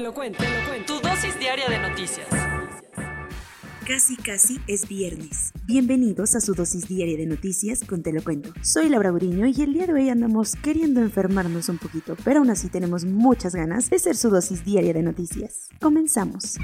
Te lo cuento, te lo cuento. Tu dosis diaria de noticias. Casi casi es viernes. Bienvenidos a su dosis diaria de noticias con Te lo cuento. Soy Laura Uriño y el día de hoy andamos queriendo enfermarnos un poquito, pero aún así tenemos muchas ganas de ser su dosis diaria de noticias. Comenzamos.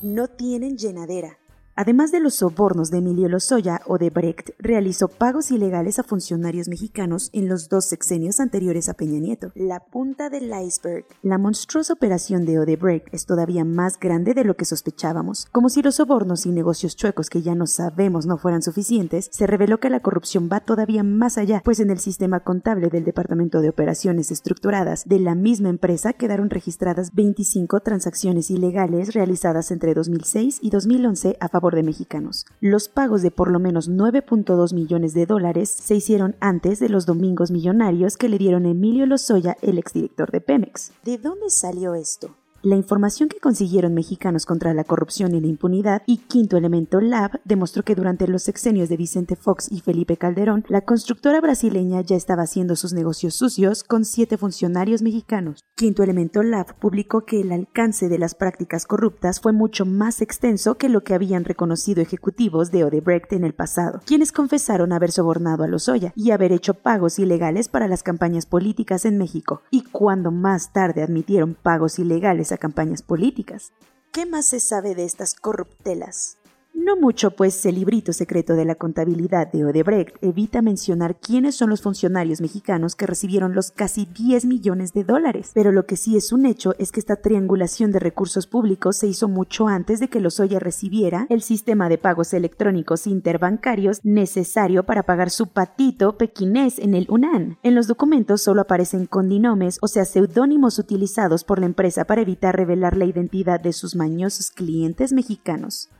No tienen llenadera. Además de los sobornos de Emilio Lozoya, Odebrecht realizó pagos ilegales a funcionarios mexicanos en los dos sexenios anteriores a Peña Nieto. La punta del iceberg. La monstruosa operación de Odebrecht es todavía más grande de lo que sospechábamos. Como si los sobornos y negocios chuecos que ya no sabemos no fueran suficientes, se reveló que la corrupción va todavía más allá, pues en el sistema contable del Departamento de Operaciones Estructuradas de la misma empresa quedaron registradas 25 transacciones ilegales realizadas entre 2006 y 2011 a favor de mexicanos. Los pagos de por lo menos 9.2 millones de dólares se hicieron antes de los domingos millonarios que le dieron Emilio Lozoya, el exdirector de Pemex. ¿De dónde salió esto? La información que consiguieron mexicanos contra la corrupción y la impunidad y Quinto Elemento Lab demostró que durante los sexenios de Vicente Fox y Felipe Calderón, la constructora brasileña ya estaba haciendo sus negocios sucios con siete funcionarios mexicanos. Quinto Elemento Lab publicó que el alcance de las prácticas corruptas fue mucho más extenso que lo que habían reconocido ejecutivos de Odebrecht en el pasado, quienes confesaron haber sobornado a Lozoya y haber hecho pagos ilegales para las campañas políticas en México, y cuando más tarde admitieron pagos ilegales a campañas políticas. ¿Qué más se sabe de estas corruptelas? No mucho, pues el librito secreto de la contabilidad de Odebrecht evita mencionar quiénes son los funcionarios mexicanos que recibieron los casi 10 millones de dólares. Pero lo que sí es un hecho es que esta triangulación de recursos públicos se hizo mucho antes de que Lozoya recibiera el sistema de pagos electrónicos interbancarios necesario para pagar su patito pequinés en el UNAN. En los documentos solo aparecen condinomes, o sea, seudónimos utilizados por la empresa para evitar revelar la identidad de sus mañosos clientes mexicanos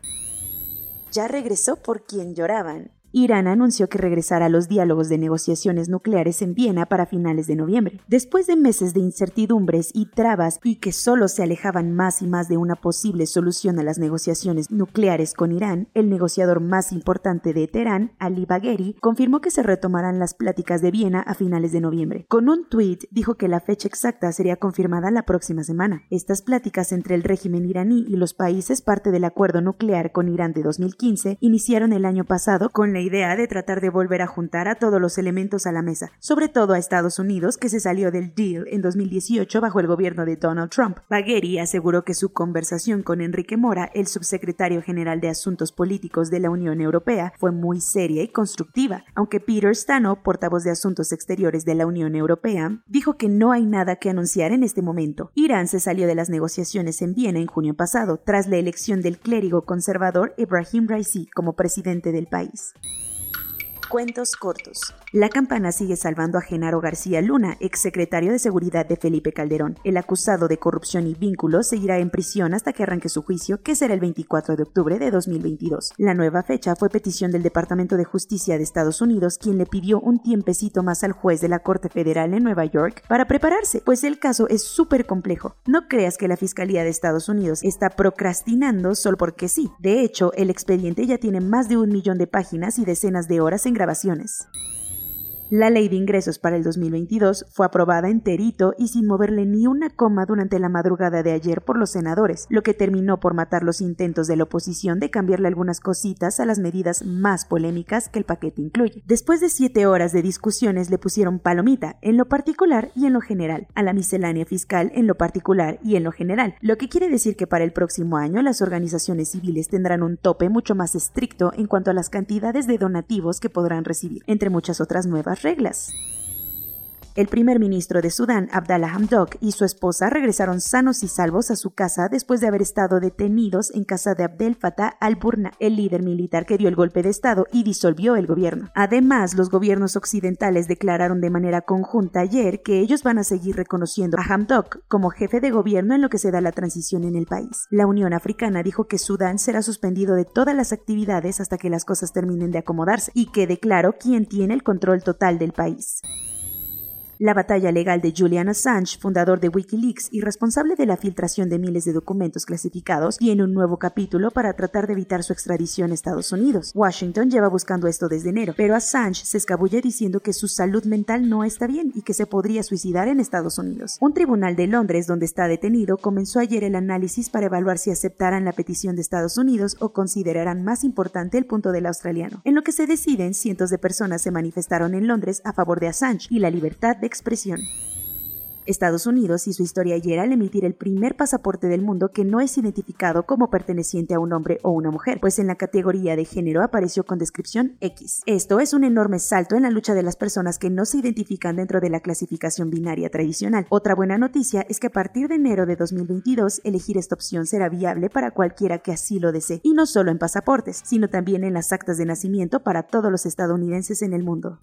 ya regresó por quien lloraban. Irán anunció que regresará a los diálogos de negociaciones nucleares en Viena para finales de noviembre. Después de meses de incertidumbres y trabas y que solo se alejaban más y más de una posible solución a las negociaciones nucleares con Irán, el negociador más importante de Teherán, Ali Bagheri, confirmó que se retomarán las pláticas de Viena a finales de noviembre. Con un tuit dijo que la fecha exacta sería confirmada la próxima semana. Estas pláticas entre el régimen iraní y los países parte del acuerdo nuclear con Irán de 2015 iniciaron el año pasado con la idea de tratar de volver a juntar a todos los elementos a la mesa, sobre todo a Estados Unidos, que se salió del deal en 2018 bajo el gobierno de Donald Trump. Bagheri aseguró que su conversación con Enrique Mora, el subsecretario general de Asuntos Políticos de la Unión Europea, fue muy seria y constructiva, aunque Peter Stano, portavoz de Asuntos Exteriores de la Unión Europea, dijo que no hay nada que anunciar en este momento. Irán se salió de las negociaciones en Viena en junio pasado, tras la elección del clérigo conservador Ibrahim Raisi como presidente del país. Cuentos cortos. La campana sigue salvando a Genaro García Luna, exsecretario de Seguridad de Felipe Calderón. El acusado de corrupción y vínculos seguirá en prisión hasta que arranque su juicio, que será el 24 de octubre de 2022. La nueva fecha fue petición del Departamento de Justicia de Estados Unidos, quien le pidió un tiempecito más al juez de la Corte Federal en Nueva York para prepararse, pues el caso es súper complejo. No creas que la Fiscalía de Estados Unidos está procrastinando solo porque sí. De hecho, el expediente ya tiene más de un millón de páginas y decenas de horas en grabaciones. La ley de ingresos para el 2022 fue aprobada enterito y sin moverle ni una coma durante la madrugada de ayer por los senadores, lo que terminó por matar los intentos de la oposición de cambiarle algunas cositas a las medidas más polémicas que el paquete incluye. Después de siete horas de discusiones le pusieron palomita en lo particular y en lo general, a la miscelánea fiscal en lo particular y en lo general, lo que quiere decir que para el próximo año las organizaciones civiles tendrán un tope mucho más estricto en cuanto a las cantidades de donativos que podrán recibir, entre muchas otras nuevas reglas. El primer ministro de Sudán, Abdallah Hamdok, y su esposa regresaron sanos y salvos a su casa después de haber estado detenidos en casa de Abdel Fattah al-Burna, el líder militar que dio el golpe de Estado y disolvió el gobierno. Además, los gobiernos occidentales declararon de manera conjunta ayer que ellos van a seguir reconociendo a Hamdok como jefe de gobierno en lo que se da la transición en el país. La Unión Africana dijo que Sudán será suspendido de todas las actividades hasta que las cosas terminen de acomodarse y quede claro quién tiene el control total del país. La batalla legal de Julian Assange, fundador de Wikileaks y responsable de la filtración de miles de documentos clasificados, tiene un nuevo capítulo para tratar de evitar su extradición a Estados Unidos. Washington lleva buscando esto desde enero, pero Assange se escabulle diciendo que su salud mental no está bien y que se podría suicidar en Estados Unidos. Un tribunal de Londres, donde está detenido, comenzó ayer el análisis para evaluar si aceptarán la petición de Estados Unidos o considerarán más importante el punto del australiano. En lo que se deciden, cientos de personas se manifestaron en Londres a favor de Assange y la libertad de expresión. Estados Unidos hizo historia ayer al emitir el primer pasaporte del mundo que no es identificado como perteneciente a un hombre o una mujer, pues en la categoría de género apareció con descripción X. Esto es un enorme salto en la lucha de las personas que no se identifican dentro de la clasificación binaria tradicional. Otra buena noticia es que a partir de enero de 2022 elegir esta opción será viable para cualquiera que así lo desee, y no solo en pasaportes, sino también en las actas de nacimiento para todos los estadounidenses en el mundo.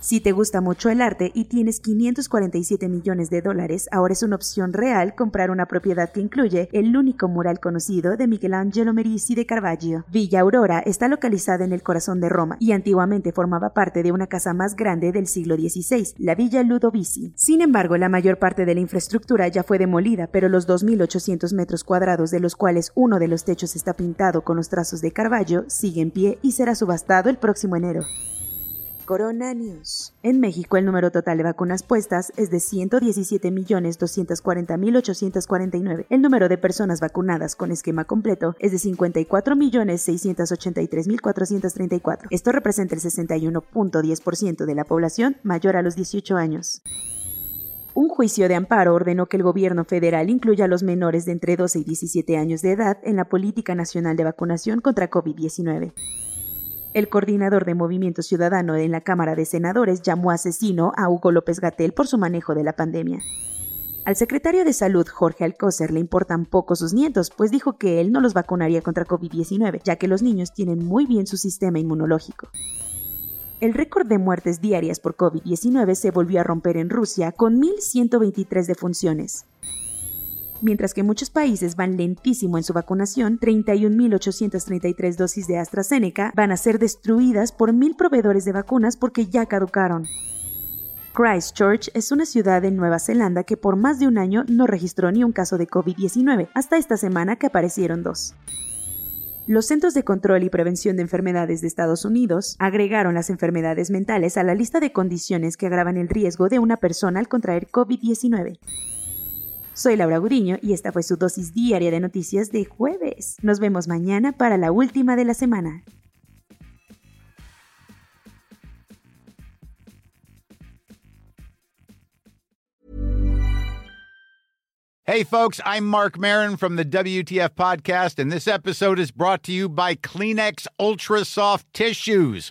Si te gusta mucho el arte y tienes 547 millones de dólares, ahora es una opción real comprar una propiedad que incluye el único mural conocido de Michelangelo Merisi de Caravaggio. Villa Aurora está localizada en el corazón de Roma y antiguamente formaba parte de una casa más grande del siglo XVI, la Villa Ludovici. Sin embargo, la mayor parte de la infraestructura ya fue demolida, pero los 2.800 metros cuadrados de los cuales uno de los techos está pintado con los trazos de Caravaggio sigue en pie y será subastado el próximo enero. Corona News. En México, el número total de vacunas puestas es de 117.240.849. El número de personas vacunadas con esquema completo es de 54.683.434. Esto representa el 61.10% de la población mayor a los 18 años. Un juicio de amparo ordenó que el gobierno federal incluya a los menores de entre 12 y 17 años de edad en la política nacional de vacunación contra COVID-19. El coordinador de Movimiento Ciudadano en la Cámara de Senadores llamó asesino a Hugo López Gatel por su manejo de la pandemia. Al secretario de Salud, Jorge Alcocer, le importan poco sus nietos, pues dijo que él no los vacunaría contra COVID-19, ya que los niños tienen muy bien su sistema inmunológico. El récord de muertes diarias por COVID-19 se volvió a romper en Rusia con 1.123 defunciones. Mientras que muchos países van lentísimo en su vacunación, 31.833 dosis de AstraZeneca van a ser destruidas por mil proveedores de vacunas porque ya caducaron. Christchurch es una ciudad en Nueva Zelanda que por más de un año no registró ni un caso de COVID-19, hasta esta semana que aparecieron dos. Los Centros de Control y Prevención de Enfermedades de Estados Unidos agregaron las enfermedades mentales a la lista de condiciones que agravan el riesgo de una persona al contraer COVID-19. Soy Laura Guriño y esta fue su dosis diaria de noticias de jueves. Nos vemos mañana para la última de la semana. Hey, folks, I'm Mark Marin from the WTF Podcast, and this episode is brought to you by Kleenex Ultra Soft Tissues